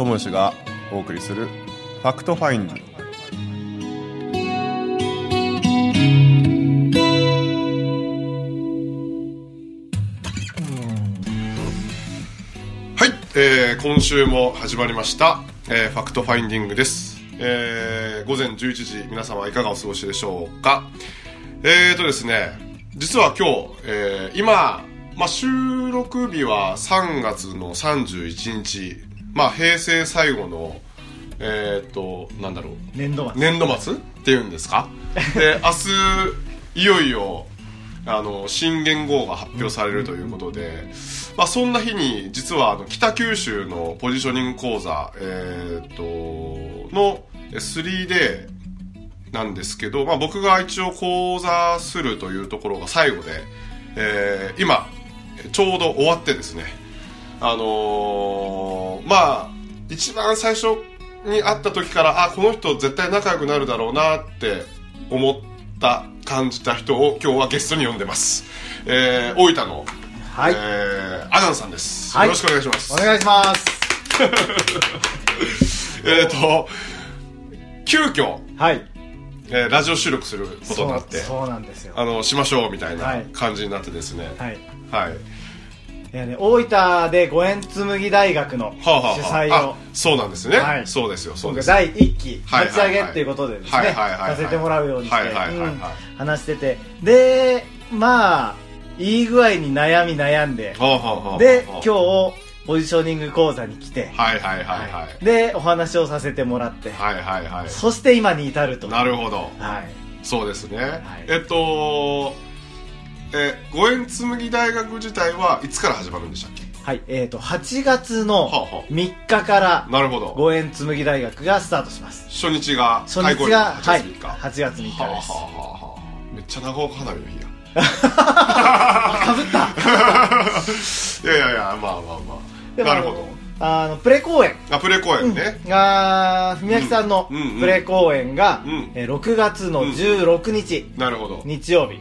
川端知義がお送りする「ファクトファインディ」はい、えー今週も始まりました、えーファクトファインディングです、えー午前11時皆様いかがお過ごしでしょうか。えーとですね実は今日、えー今、まあ、収録日は3月の31日まあ平成最後のえーとなんだろう。年度末。年度末？っていうんですか？で 明日いよいよあの新元号が発表されるということで、まあ、そんな日に実はあの北九州のポジショニング講座、えー、との 3D なんですけど、まあ、僕が一応講座するというところが最後で、えー今ちょうど終わってですねあのーまあ一番最初に会った時からあこの人絶対仲良くなるだろうなって思った感じた人を今日はゲストに呼んでます、えー大分の、はい。えーアナンさんです、はい。よろしくお願いします。お願いします。えっ、と急遽、はい。えーラジオ収録することになってそうなんですよ。あのしましょうみたいはない。感じになってですね。はい。はい、いやね大分で五円紬大学のはあはあはあ。そうなんですね、はい。そうですよそうです。第1期はい立ち上げっていうことでですねさせてもらうようにしてはいはい話してて。でまあいい具合に悩み悩んではあはあはあではあ。今日ポジショニング講座に来てはいはいはいはい。でお話をさせてもらってはいはいはい。そして今に至ると。なるほど。はい。そうですね、い。えっとえ五円紬大学自体はいつから始まるんでしたっけ？はいえーと8月のはあはあ。3日からなるほど。五円紬大学がスタートします。初日が初日が開はい講日。8 8月3日です。はあはあはあはあ。めっちゃ長岡花火の日や。かぶった。いやいやいやまあまあまあ。なるほど。あのプレ公演。あプレ公演ね、が文明さんのうん。うんうん。プレ公演が、うん。えー6月の16日、なるほど。は日曜日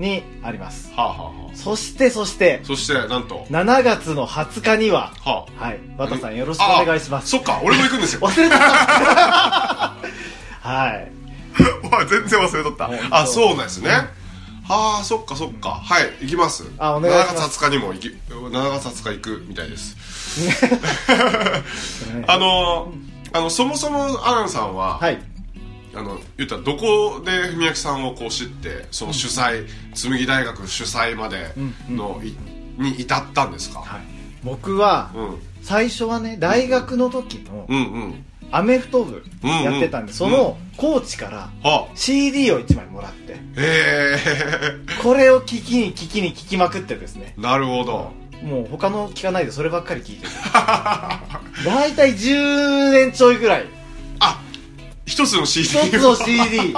にあります。あ、はあはあ、そしてそしてそしてなんと。7月の20日にははあ。はい。和田さんよろしくお願いします。あそっか。俺も行くんですよ。忘れてた。はい。わ全然忘れとった。あそうなんですね、はあそっかそっか。はい行きます。あお願いします。7月20日にも行き7月20日行くみたいです。あのあのそもそもアランさんは、はいあの言ったらどこで文明さんをこう知ってその主催、紬大学主催までの、いに至ったんですか、はい。僕はうん、最初はね大学の時のうんうん。アメフト部うんうんやってたん。でそのコーチからは CD を1枚もらってえ。これを聞きに聞きに聞きまくってですね。えなるほど。もう他の聞かないでそればっかり聞いてる大体10年ちょいぐらいあ一つの CD 一つの CD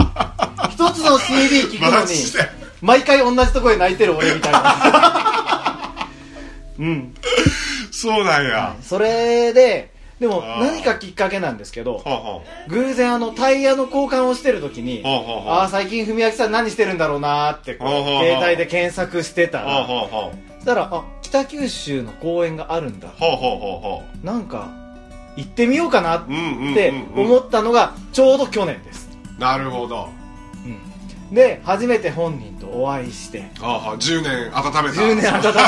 一つの CD 聞くのにマジで。毎回同じとこで泣いてる俺みたいな。うん。そうなんや、それででもあー。何かきっかけなんですけどはあは偶然あのタイヤの交換をしてる時にあはあはあ。ああ最近文明さん何してるんだろうなーってこうはあはあ携帯で検索してたらはあはあはそしたらあ北九州の公園があるんだ。あはあはあはあ。なんか行ってみようかなってうん思ったのがちょうど去年です、なるほど。うん、で初めて本人とお会いして。はあはあ10年温めた。10年温めて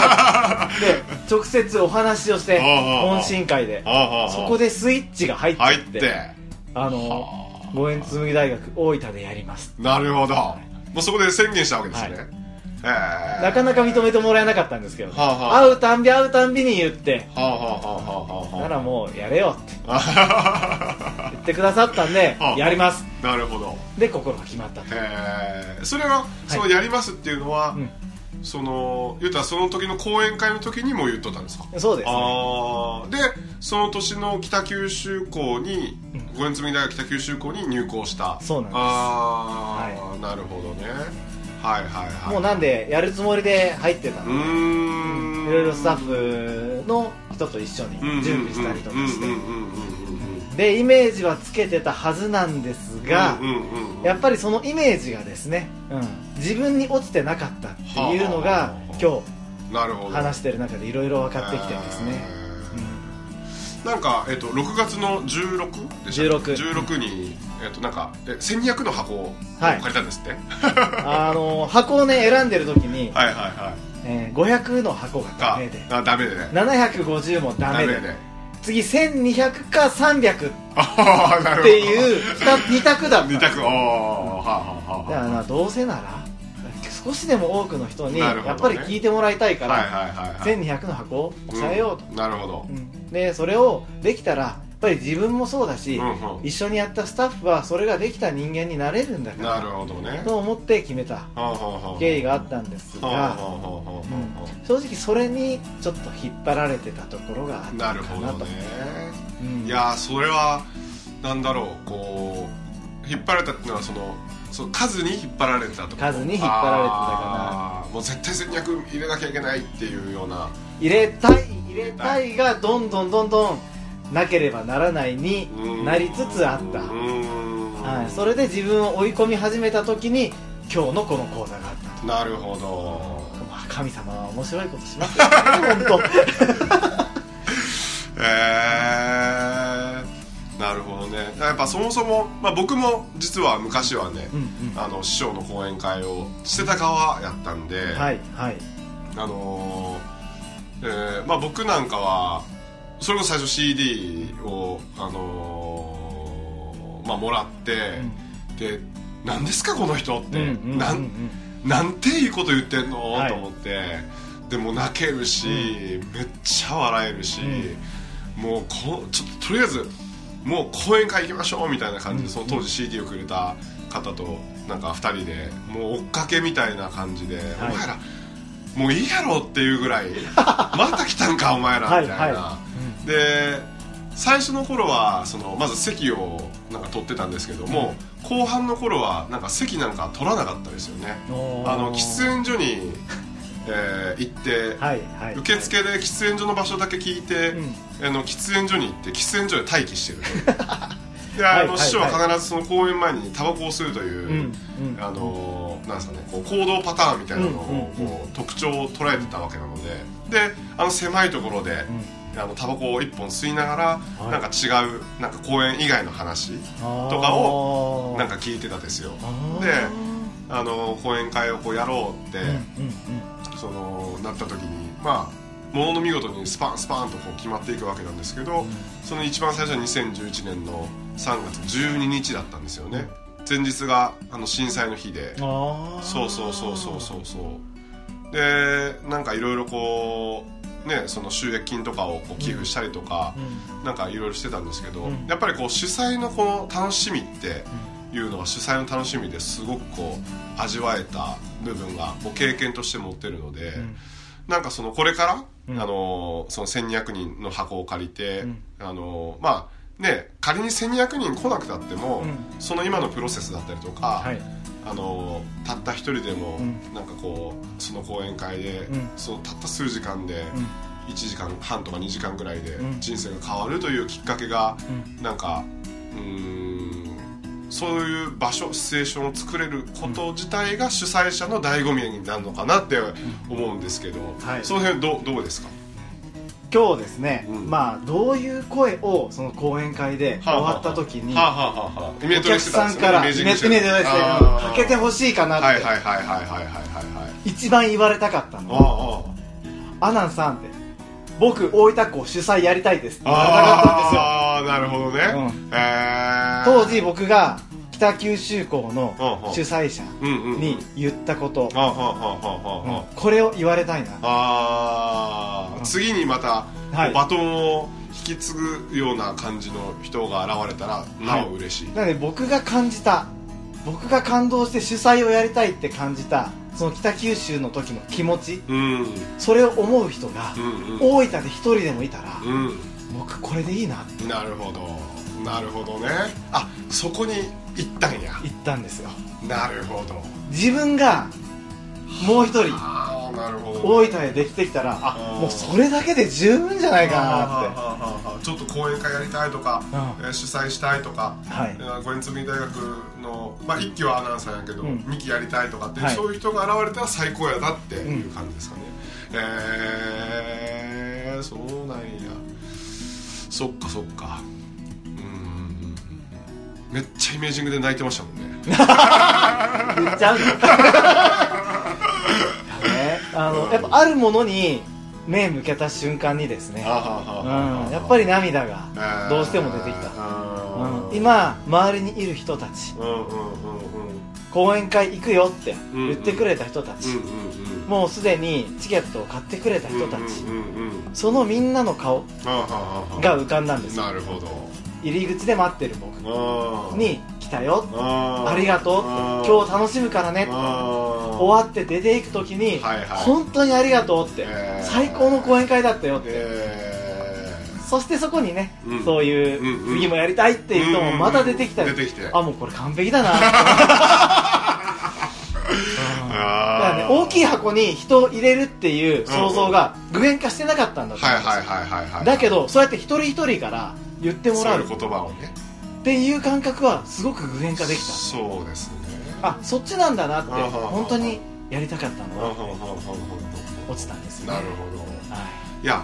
で直接お話をして懇親会で。そこでスイッチが入って。入っっててあ。の五円紬大学大分でやります。なるほど。もうそこで宣言したわけですね、はい。ええなかなか認めてもらえなかったんですけど、はあはあ。会うたんび会うたんびに言って。はあはあはあならもうやれよって。あ言ってくださったんではあ。やります。なるほど。で心が決まったと。ええそれはそのやりますっていうのは、うんその言ったらその時の講演会の時にも言っとったんですか？そうです。ねああでその年の北九州校に五円紬大学北九州校に入校した。そうなんです。ああ、なるほどねはいはいはい。もうなんでやるつもりで入ってたうのでいろいろスタッフの人と一緒に準備したりとかして。でイメージはつけてたはずなんですがやっぱりそのイメージがですね、うん、自分に落ちてなかったっていうのがはあ今日話してる中でいろいろ分かってきてですね、えー。なんか、えっと、6月の16でしたっけ？16 16に、えっと、なんかえ1200の箱をはい。借りたんですって、あの箱をね選んでる時に、はい、はいはい。えー500の箱がダあメで。あダメでね。750もダメで。で次1200か300っああなるほど。ていう2択だった。二択。ああはあはあはだからなどうせなら少しでも多くの人にやっぱり聞いてもらいたいから、あはいはいはいはい。1200の箱を抑えようと、んなるほど。うん。でそれをできたらぱり自分もそうだし、うんうん。一緒にやったスタッフはそれができた人間になれるんだかなるらほどね。と思って決めた経緯があったんですが、正直それにちょっと引っ張られてたところがあっあたのかなと。なるほどね。うん。いやーそれはなんだろうこう引っ張られたっていうのはそのその数に引っ張られてたと数に引っ張られてたかあーもう絶対1200入れなきゃいけないっていうような。入れたい入れたいがどんどんどんどんなければならないになりつつあった、はい、それで自分を追い込み始めた時に今日のこの講座があったと。なるほど。まあ神様は面白いことしますよね本 えー、なるほどね。やっぱそもそも、まあ、僕も実は昔はね、当うん。あの師匠の講演会をしてた側やったんで、うんはいはい。あのーえーまあ、僕なんかはそれこそ最初 CD を、あのーまあ、もらって、で何ですかこの人って、うんうんうんうん。なんなんていいこと言ってんの、はい。と思って。でも泣けるし、めっちゃ笑えるし、もうこちょっととりあえずもう講演会行きましょうみたいな感じで、その当時 CD をくれた方となんか2人でもう追っかけみたいな感じで、はい。お前らもういいやろっていうぐらい また来たんかお前らみたいな、はいはで最初の頃はそのまず席をなんか取ってたんですけども、後半の頃はなんか席なんか取らなかったですよね。あの喫煙所に、えー行って、はいはい。受付で喫煙所の場所だけ聞いて、うん。あの喫煙所に行って喫煙所で待機してる ではいはいあの師匠は必ずその公演前にタバコを吸うという、うんうん。あのなんですかねこう行動パターンみたいなのを、うんうんこう特徴を捉えてたわけなので。であの狭いところで、あのタバコを一本吸いながら、はい。なんか違うなんか公演以外の話ととかをなんか聞いてたですよ。でであの講演会をこうやろうって、うんうんそのなった時にまあものの見事にスパンスパンとこう決まっていくわけなんですけど、その一番最初は2011年の3月12日だったんですよね。前日があの震災の日で。そうそうそうそうそうそう。でなんかいろいろこうねその収益金とかをこう寄付したりとか、なんかいろいろしてたんですけど、うん。やっぱりこう主催のこの楽しみっていうのは主催の楽しみですごくこう味わえた部分がこう経験として持ってるので、ん。なんかそのこれから、うん。あのその1200人の箱を借りて、うん。あのまあね仮に1200人来なくたっても、うん。その今のプロセスだったりとか、はいあのたった一人でも、うん。なんかこうその講演会で、うん。そのたった数時間で、うん。1時間半とか2時間ぐらいでうん。人生が変わるというきっかけが、うなんかうーんそういう場所シチュエーションを作れること自体が主催者の醍醐味になるのかなって思うんですけど、はい。その辺どうどうですか？今日ですね、うん。まあどういう声をその講演会で終わった時には、ははは、お客さんから「メでですねかけてほしいかな」はいっはいてはい一番言われたかったのあアナンさんって僕大分校主催やりたいですってあ言われたかったんああなるほどね、ですよ、うん、当時僕が北九州港の主催者に言ったこと、これを言われたいな。あー。次にまた、はい。バトンを引き継ぐような感じの人が現れたらなお嬉しい、なので僕が感じた。僕が感動して主催をやりたいって感じたその北九州の時の気持ち。うん。うんそれを思う人がうん。大分で一人でもいたらうん。僕これでいいなって。なるほどなるほどね。あそこに行ったんや。言ったんですよ。なるほど。自分がもう一人ああなるほど。大分でできてきたらあもうそれだけで十分じゃないかなって。ちょっと講演会やりたいとか、うん。えー主催したいとか、はい。えー五円積み大学の、まあ、1期はアナウンサーやけど、うん。2期やりたいとかって、はい。そういう人が現れたら最高やなっていう感じですかね、えー、そうなんや。そっかそっか。うんうんうんめっちゃイメージングで泣いてましたもんね。言っちゃうの？ね。あのやっぱあるものに目向けた瞬間にですね、うん、やっぱり涙がどうしても出てきた、うん、今周りにいる人たち、うんうんうんうん。講演会行くよって言ってくれた人たち、うんうんうん。もうすでにチケットを買ってくれた人たち、うんうんうんうんそのみんなの顔が浮かんだんですよ。なるほど入り口で待ってる僕に来たよ。ありがとう。今日楽しむからね。終わって出ていく時に、はいはい。本当にありがとうって、えー。最高の講演会だったよって、えそしてそこにね、うん。そういう、うんうん。次もやりたいっていう人もまた出てきたり、出てきて。あもうこれ完璧だな。ね大きい箱に人を入れるっていう想像が具現化してなかったんだとはい思うんですよ、はいはいはいはい。だけどそうやって一人一人から言ってもらう。言葉をね。っていう感覚はすごく具現化できた。そうですね。あそっちなんだなって本当にやりたかったのは落ちたんですよね。なるほど。はい。いや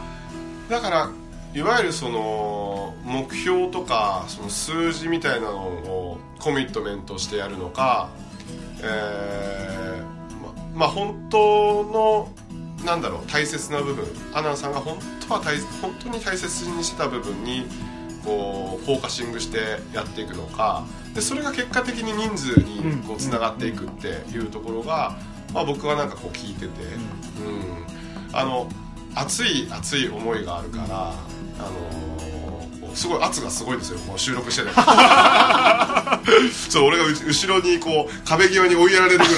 だからいわゆるその目標とかその数字みたいなのをコミットメントしてやるのか、えーままあ本当のなんだろう大切な部分。アナンさんが本当は大本当に大切にしてた部分にこうフォーカシングしてやっていくのか。でそれが結果的に人数にこうつながっていくっていうところが、まあ、僕はなんかこう聞いてて、うん、あの熱い熱い思いがあるから、あのすごい圧がすごいですよ。こう収録してて。そう俺が後ろにこう壁際に追いやられるぐらい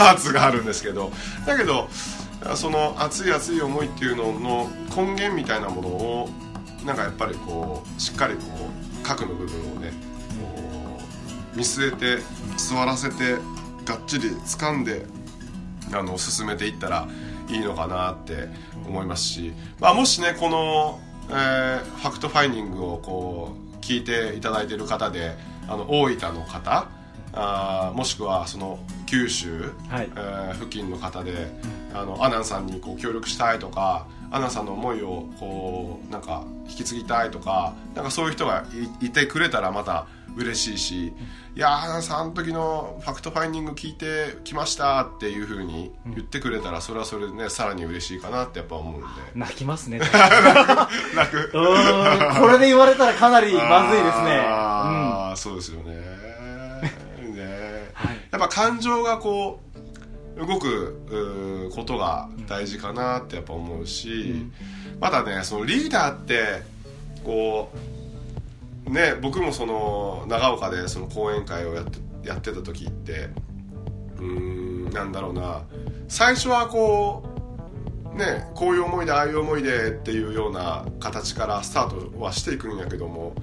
圧があるんですけど。だけどその熱い熱い思いっていうのの根源みたいなものをなんかやっぱりこうしっかりこう核の部分をねこう見据えて座らせてがっちり掴んであの進めていったらいいのかなって思いますし、まあ、もしねこの、えーファクトファインディングをこう聞いていただいている方であの大分の方あもしくはその九州、はい。えー付近の方で、あのアナンさんにこう協力したいとかアナンさんの思いをこうなんか引き継ぎたいとかなんかそういう人がいいてくれたらまた嬉しいし「いやーアナンさんあの時のファクトファインディング聞いてきました」っていうふうに言ってくれたらそれはそれでねさらに嬉しいかなってやっぱ思うんで。泣きますね。楽 うーんこれで言われたらかなりまずいですね。ああ、そうですよねねはい。やっぱ感情がこう動くことが大事かなってやっぱ思うし、まだねそのリーダーってこうね僕もその長岡でその講演会をやってやってた時ってうーんなんだろうな。最初はこうねこういう思いでああいう思いでっていうような形からスタートはしていくんやけども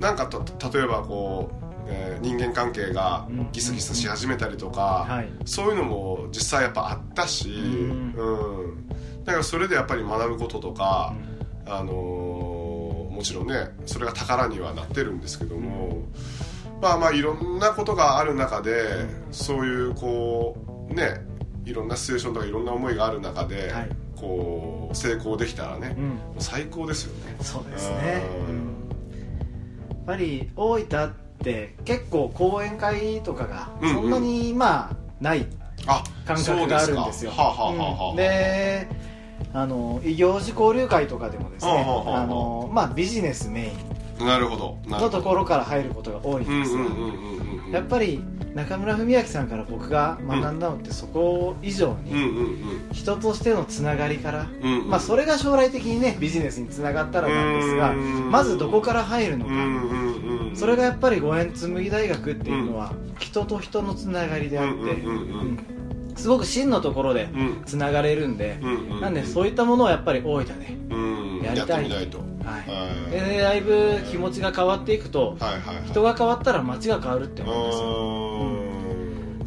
なんかと例えばこう、えー人間関係がギスギスし始めたりとか、はい。そういうのも実際やっぱあったし、ん。うん、だからそれでやっぱり学ぶこととか、あのーもちろんねそれが宝にはなってるんですけども、まあまあいろんなことがある中で、そういうこうねいろんなシチュエーションとかいろんな思いがある中で、はい。こう成功できたらね、最高ですよね。そうですね。うん。うん。やっぱり大分って結構講演会とかがそんなにまあないあ感覚があるんですよ。であの異業種交流会とかでもですねはあはあはああ。のまあビジネスメインなるほどのところから入ることが多いんですがやっぱり中村文明さんから僕が学んだのってそこ以上うんにうん。人としてのつながりからまあそれが将来的にねビジネスにつながったらなんですがうんまずどこから入るのかそれがやっぱり五円紬大学っていうのは人と人のつながりであってすごく真のところでうん。つながれるんでなんでそういったものをやっぱり大分でうん。やりたい。はい。だいぶ気持ちが変わっていくと人が変わったら街が変わるってう思うんですよ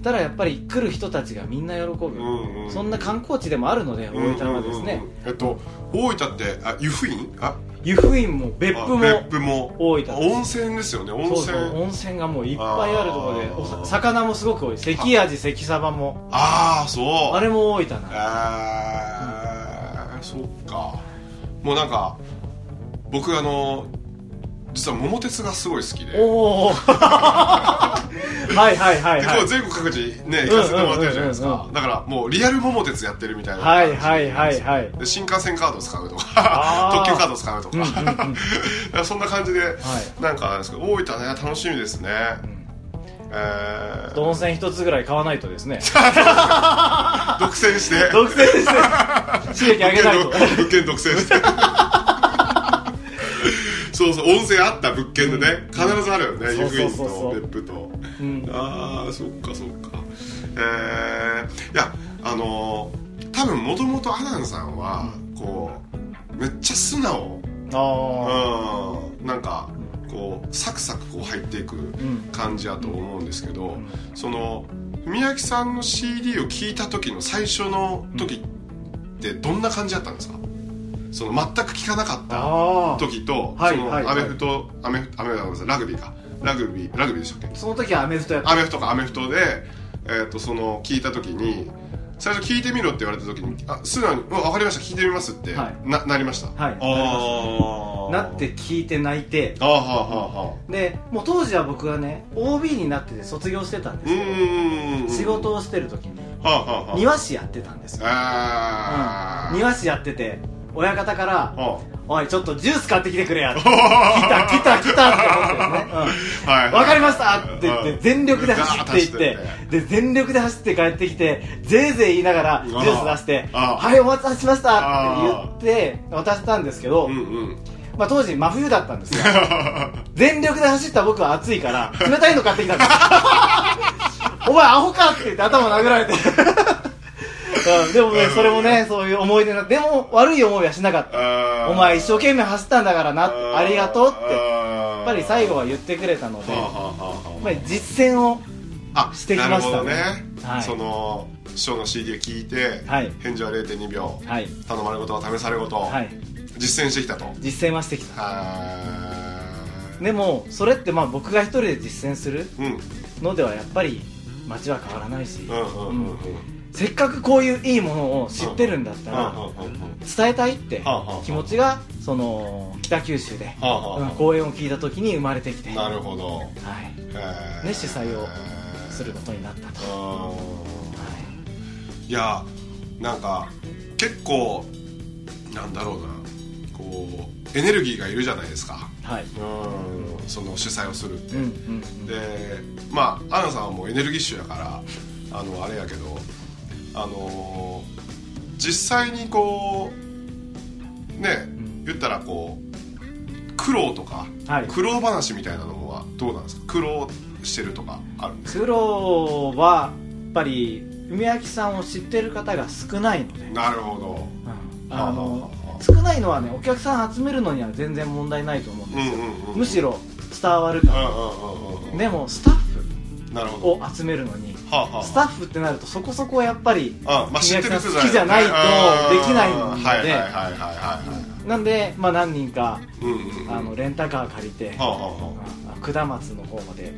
ただやっぱり来る人たちがみんな喜ぶ。うんうんそんな観光地でもあるので大分はですねうん。うんうんえっと大分ってあ湯布院？あ？湯布院も別府もあ別府も。大分温泉ですよね温泉。温泉がもういっぱいあるところで魚もすごく多い。関アジ関サバも。ああそう。あれも大分なあーそっか。もうなんか僕あの実は桃鉄がすごい好きで。おお はいはいはいはい。で全国各地ね行かせてもらってるじゃないですか。だからもうリアル桃鉄やってるみたいなはいはいはいはい。で。新幹線カード使うとか。特急カード使うとか,、うんうん、そんな感じで、はい、なんかですけど大分ね楽しみですね、うん。えー、温泉一つぐらい買わないとですね。独占して。独占して。収益上げないと。物件独占してそうそう温泉あった物件でね、必ずあるよね湯布院と別府と、うん、ああそっかそっか。えー、いやあのー、多分もともとアナンさんはこうめっちゃ素直。ああうん。なんかこうサクサクこう入っていく感じやと思うんですけど、その宮城さんの CD を聴いた時の最初の時ってどんな感じだったんですか？その全く聞かなかった時と、そのアメフト、アメフト、アメフト、ラグビーか。ラグビー、ラグビーでしたっけ？その時はアメフトやった。アメフトか、アメフトで、えっ、ー、と、その、聞いた時に、最初聞いてみろって言われた時にあ素直に「分かりました聞いてみます」ってな,、はい、なりました。はい。ああなって聞いて泣いて。あははでもう当時は僕はね OB になってて卒業してたんですけど仕事をしてる時に。庭師やってたんですよ、うん、庭師やってて親方から「おいちょっとジュース買ってきてくれや」来た来た来たって思ってね「うん。分かりました」って言って全力で走っていってで全力で走って帰ってきてぜいぜい言いながらジュース出して「はいお待たせしました」って言って渡したんですけど、まあ、当時真冬だったんですよ。全力で走った僕は暑いから冷たいの買ってきたんですお前アホかって言って頭殴られてうん、でもね、それもね、そういう思い出な、でも悪い思いはしなかった。お前一生懸命走ったんだからな、ありがとうって、やっぱり最後は言ってくれたので、やっぱり実践をしてきましたね。はい、その、師匠の CD を聞いて、はい、返事は0.2秒、はい、頼まれ事は試され事、はい、実践してきたと。実践はしてきた。でも、それってまあ僕が一人で実践するのではやっぱり街は変わらないし、うんうんうん、うんせっかくこういういいものを知ってるんだったら伝えたいって気持ちがその北九州で公演を聞いた時に生まれてきてなるほど、はい。ね、主催をすることになったと、はい、いやなんか結構なんだろうな。こうエネルギーがいるじゃないですか、はい、うん。その主催をするって、うんうんうん、でまあアナさんはもうエネルギッシュやからあのあれやけどあのー、実際にこうね、言ったらこう苦労とか、はい、苦労話みたいなのはどうなんですか？苦労してるとかあるんですか？苦労はやっぱり梅焼さんを知ってる方が少ないので。なるほど、うん、あの少ないのはねお客さん集めるのには全然問題ないと思うんですよ、うんうんうん、むしろ伝わるから、でもスタッフを集めるのにスタッフってなるとそこそこやっぱりあ、まあ、知ってる好きじゃないとできないので。なんで、まあ、何人か、あのレンタカー借りて、下松の方まで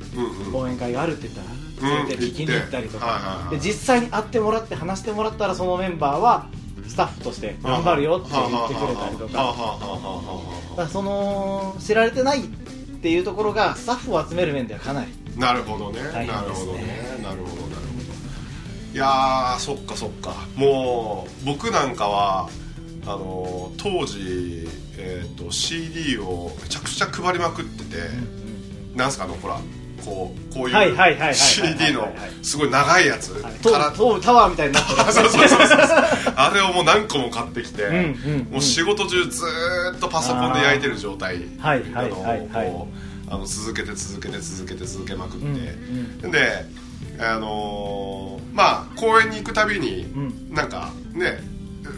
講演会があるって言ったら連れて聞きに行ったりとか。で実際に会ってもらって話してもらったらそのメンバーはスタッフとして頑張るよって言ってくれたりとか。その知られてないっていうところがスタッフを集める面ではかなりなるほどね、ね、なるほどねなるほど。なるほど。いやそっかそっか。もう僕なんかはあの当時、えーと、CD をめちゃくちゃ配りまくってて、うん、なんすかあのほらこうこういう CD のすごい長いやつ、はい、タワーみたいになってる そうそうそうそうあれをもう何個も買ってきて、うんうんうん、もう仕事中ずっとパソコンで焼いてる状態。はいはいはいはいあの続けて続けて続けて続けまくって、うんうん、であのー、まあ公園に行くたびに、うん、なんかね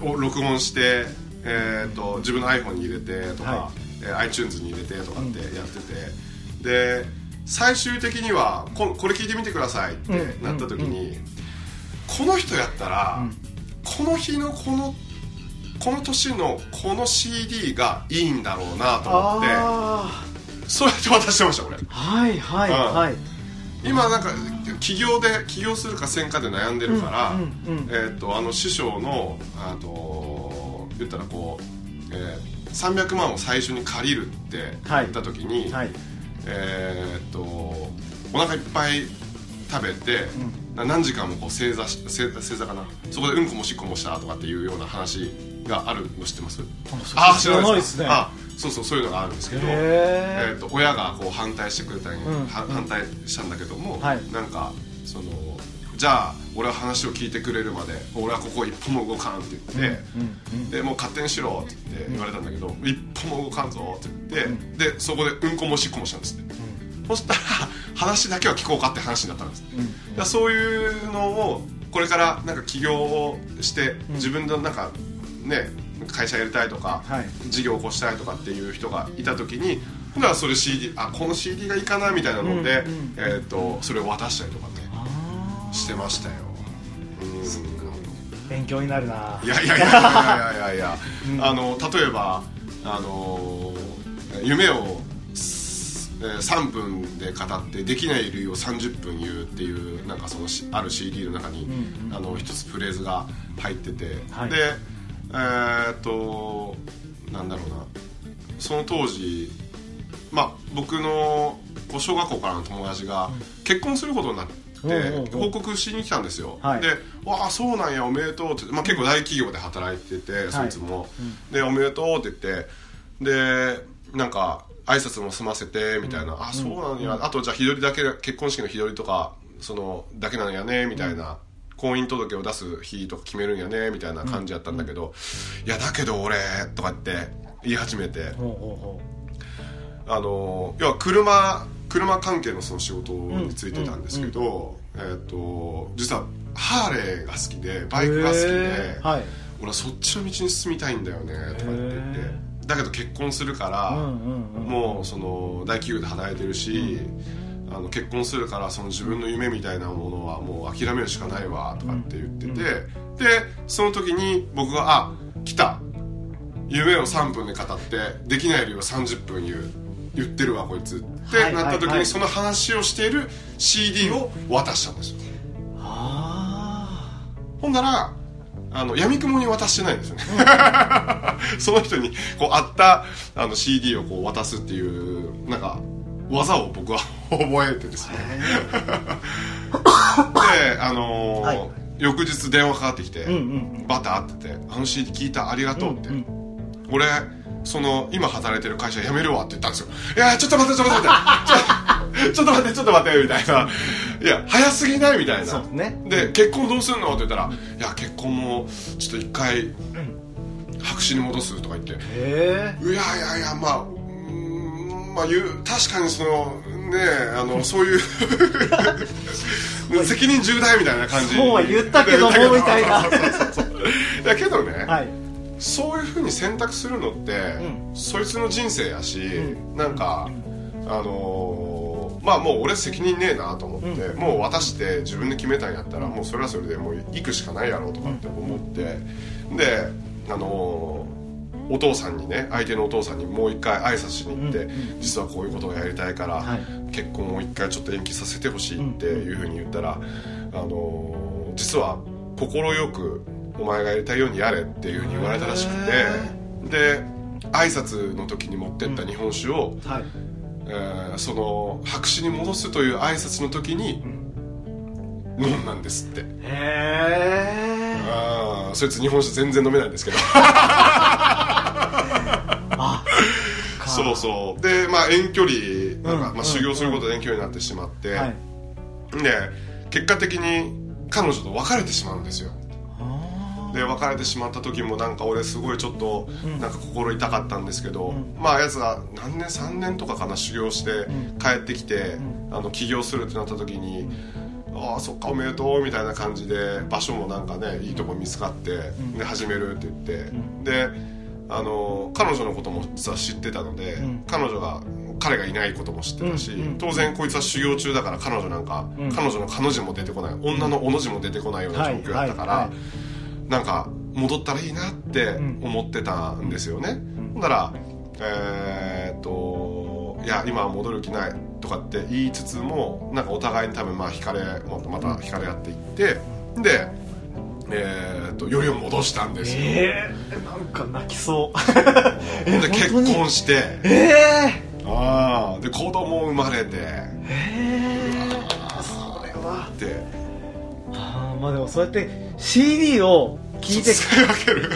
録音して、えーと、自分の iPhone に入れてとか、はい、えー、iTunes に入れてとかってやってて、うん、で最終的にはここれ聞いてみてくださいってなった時に、この人やったら、この日のこのこの年のこの CD がいいんだろうなと思ってそうやって渡してましたこれはいはいはい、今なんか起業で起業するかせんかで悩んでるから、えっ、とあの師匠のあと言ったらこう、えー300万を最初に借りるって言った時に、はい。はい、えー、っとお腹いっぱい食べて、うん、何時間もこう正座し正正座かな。そこでうんこもしっこもしたとかっていうような話があるの知ってます？あ知らないですね。あそうそうそういうのがあるんですけど、えーと、親がこう反対してくれたり、うん、反対したんだけども、はい、なんかそのじゃあ俺は話を聞いてくれるまで俺はここ一歩も動かんって言って、うんうん、でもう勝手にしろって言って言われたんだけど、うん、一歩も動かんぞって言って、うん、でそこでうんこもしっこもしたんですって、そしたら話だけは聞こうかって話になったんです、うん、そういうのをこれからなんか起業をして自分のなんかね会社やりたいとか、はい、事業を起こしたいとかっていう人がいた時にほんならそれ CD あこの CD がいいかなみたいなので、うんうん、えーと、それを渡したりとかねしてましたよ、うん、勉強になるな。いやいやいやいやいやいや、うん、あの例えばあの夢を3分で語ってできない理由を30分言うっていうなんかそのある CD の中に、うんうん、あの一つフレーズが入ってて、はい、でえー、っとなんだろうな。その当時まあ僕の小学校からの友達が結婚することになって。報告しに来たんですよ、はい、で「わあそうなんやおめでとう」って、まあ、結構大企業で働いてて、そいつも、で「おめでとう」って言ってでなんか挨拶も済ませてみたいな「あそうなんや、あとじゃあ日取りだけ結婚式の日取りとかそのだけなんやね」みたいな婚姻届を出す日とか決めるんやねみたいな感じやったんだけど「いやだけど俺」とかって言い始めて。あの要は車車関係のその仕事についてたんですけど、えー、と実はハーレーが好きでバイクが好きで、はい、俺はそっちの道に進みたいんだよねとかって言って。だけど結婚するから、もうその大企業で働いてるし、あの結婚するからその自分の夢みたいなものはもう諦めるしかないわとかって言ってて、でその時に僕が「あ来た。夢を3分で語ってできない理由を30分言う言ってるわこいつ」ってなった時にその話をしている CD を渡したんですよ、ほんならあの闇雲に渡してないんですよね。その人にこうあったあの CD をこう渡すっていうなんか技を僕は 覚えてですね。であのーはい、翌日電話かかってきて、うんうん、バターってて「あの CD 聞いたありがとう」って、うんうん、俺その今働いてる会社辞めるわって言ったんですよ「いやちょっと待ってちょっと待って。ちょっと待って ちょっと待って」みたいな「いや早すぎない?」みたいな、ね、で結婚どうすんの？って言ったら「いや結婚もちょっと一回、白紙に戻す」とか言って「いやいやいやまあまあ、言う確かにそのねあのそうい う責任重大みたいな感じそうは言ったけどもみたいな。だけどね、はい、そういうふうに選択するのって、うん、そいつの人生やし、うん、なんか、あのー、まあもう俺責任ねえなと思って、うん、もう渡して自分で決めたんやったらもうそれはそれでもう行くしかないやろうとかって思って、であのーお父さんにね相手のお父さんにもう一回挨拶しに行って、実はこういうことをやりたいから、結婚を一回ちょっと延期させてほしいっていうふうに言ったら、あの実は快くお前がやりたいようにやれっていうふうに言われたらしくてで挨拶の時に持ってった日本酒を、うんはい、えー、その白紙に戻すという挨拶の時に、飲んだんですって。へえそいつ日本酒全然飲めないんですけど そうそうでまあ遠距離なんか、まあ、修行することで遠距離になってしまって、はい、で結果的に彼女と別れてしまうんですよ。で別れてしまった時もなんか俺すごいちょっとなんか心痛かったんですけど、うん、まあやつが何年3年とかかな修行して帰ってきて、うん、あの起業するってなった時に、うん、ああそっかおめでとうみたいな感じで場所もなんかねいいとこ見つかって、で始めるって言って、であの彼女のことも実は知ってたので、彼女が彼がいないことも知ってたし、うんうん、当然こいつは修行中だから彼女なんか、うん、彼女の彼女も出てこない。女のおの字も出てこないような状況だったから、はいはい。はいなんか戻ったらいいなって思ってたんですよね、ほんならえー、っといや今は戻る気ないとかって言いつつもなんかお互いに多分まあ惹かれまた惹かれ合っていってでえー、っとよりを戻したんですよ。ええー、なんか泣きそう。で結婚して。ええー、ああで子供生まれて。ええー、それは。ってああまあでもそうやって CD を聞いて。使い分ける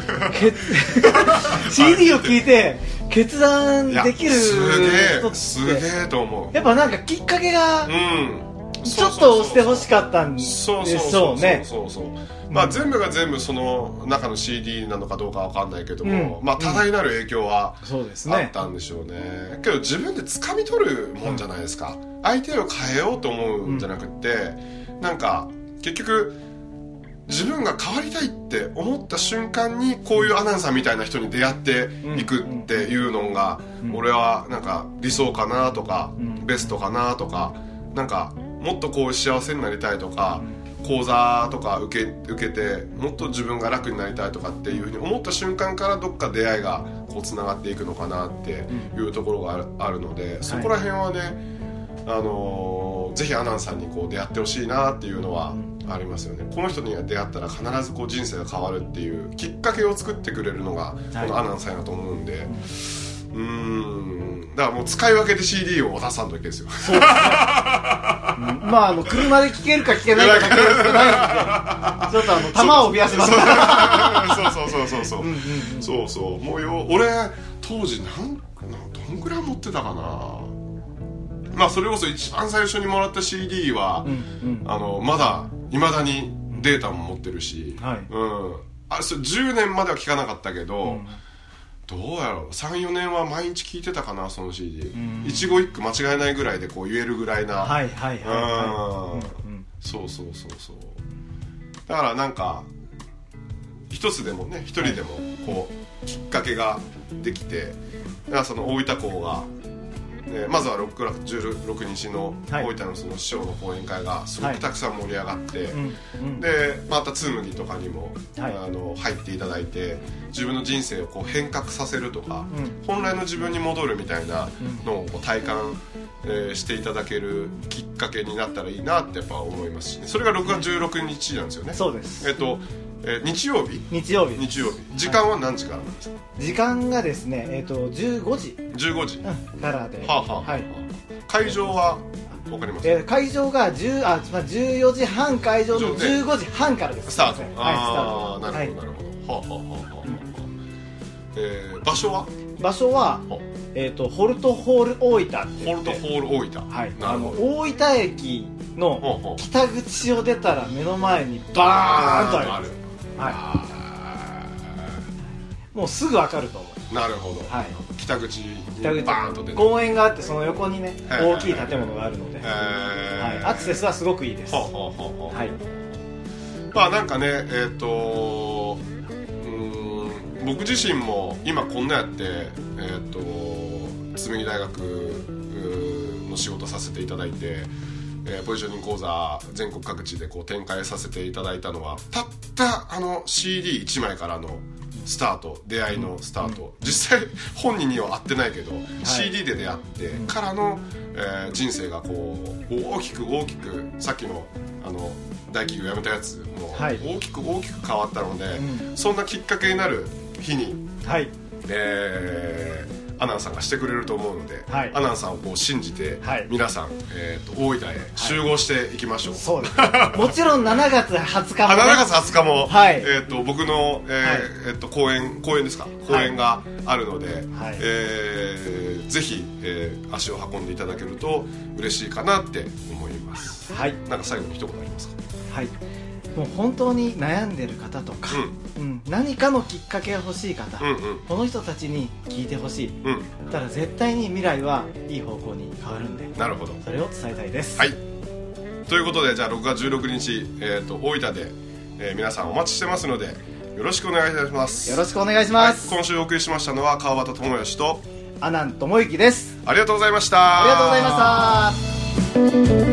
CD を聞いて決断できる人って。すげえと思う。やっぱなんかきっかけが、うん。ちょっと押してほしかったんでしょうね。そうそうそうまあ全部が全部その中の CD なのかどうかわかんないけども、まあ多大なる影響はあったんでしょうね。けど自分で掴み取るもんじゃないですか、相手を変えようと思うんじゃなくて、なんか結局自分が変わりたいって思った瞬間にこういうアナウンサーみたいな人に出会っていくっていうのが俺はなんか理想かなとかベストかなとかなんかもっとこう幸せになりたいとか講座とか受け受けてもっと自分が楽になりたいとかっていうふうに思った瞬間からどっか出会いがこうつながっていくのかなっていうところがあるのでそこら辺はねあのー、ぜひアナウンサーにこう出会ってほしいなっていうのはありますよね。この人に出会ったら必ずこう人生が変わるっていうきっかけを作ってくれるのがこのアナウンサーやと思うんで、はい、うん。だからもう使い分けて CD を渡さんといけですよ まああの車で聴けるか聴けないかだけですけどないんで。ちょっとあの弾を増やします。そうそうそうそうそう。そうそう。もうよ俺当時なんどんぐらい持ってたかな。まあそれこそ一番最初にもらった CD は、うんうん、あのまだいまだにデータも持ってるし、はい、うん、あそれ10年までは聞かなかったけど、うん、どうやろう。34年は毎日聞いてたかなその CD、うん、一語一句間違えないぐらいでこう言えるぐらいな。はいはいはい。はい、うん、そうそうそうそう。だからなんか一つでもね一人でもこうきっかけができてだからその大分港がえー、まずは6月16日の大分のその師匠の講演会がすごくたくさん盛り上がって、はい、でまたつむぎとかにも、はい、あの入っていただいて自分の人生をこう変革させるとか、うん、本来の自分に戻るみたいなのを体感、えー、していただけるきっかけになったらいいなってやっぱ思いますし、ね、それが6月16日なんですよね。そうです。えっ、ー、とえー、日曜日？日曜日日曜日。時間は何時からなんですか、時間がですねえっ、ー、と15時。15時、うん、からで、はあはあ、はい、会場はわかります、えー、会場が10あ、まあ、14時半会場の15時。半からです。スタート、はい、ああなるほどなるほど、はあはあはあはあ、えー、場所は？場所は、えーと、ホルトホール大分ホルトホール大分。はい。あの大分駅の北口を出たら目の前にバーンとあるはい。もうすぐ分かると思う。なるほど、はい、北口北口バーンと出公園があってその横にね大きい建物があるので、はい、アクセスはすごくいいです。はい。まあなんかねえっ、ー、とうん僕自身も今こんなやってえっ、ー、と紬大学の仕事させていただいてえー、ポジショニング講座全国各地でこう展開させていただいたのはたったあの CD1 枚からのスタート出会いのスタート、実際本人には会ってないけど、はい、CD で出会ってからの、えー、人生がこう大きく大きくさっきのあの大企業辞めたやつも大きく大きく変わったので、はい、そんなきっかけになる日に、はい。えーアナウンサーがしてくれると思うので、はい、アナウンサーをこう信じて、はい、皆さん、えーと、大分へ集合していきましょう、そうです もちろん7月20日も、ね、7月20日も、はい。えーと、僕の、えーえーと、公演公演ですか？公演があるので、はい。えー、ぜひ、えー、足を運んでいただけると嬉しいかなって思います。はい。なんか最後に一言ありますか？はいもう本当に悩んでる方とか、うん、うん、何かのきっかけが欲しい方、うんうん、この人たちに聞いてほしい、うん、だから絶対に未来はいい方向に変わるんでなるほど。それを伝えたいです。はい。ということでじゃあ6月16日、えーと、大分で、えー、皆さんお待ちしてますのでよろしくお願いいたします。よろしくお願いします、はい、今週お送りしましたのは川端智義と阿南智之です。ありがとうございました。ありがとうございました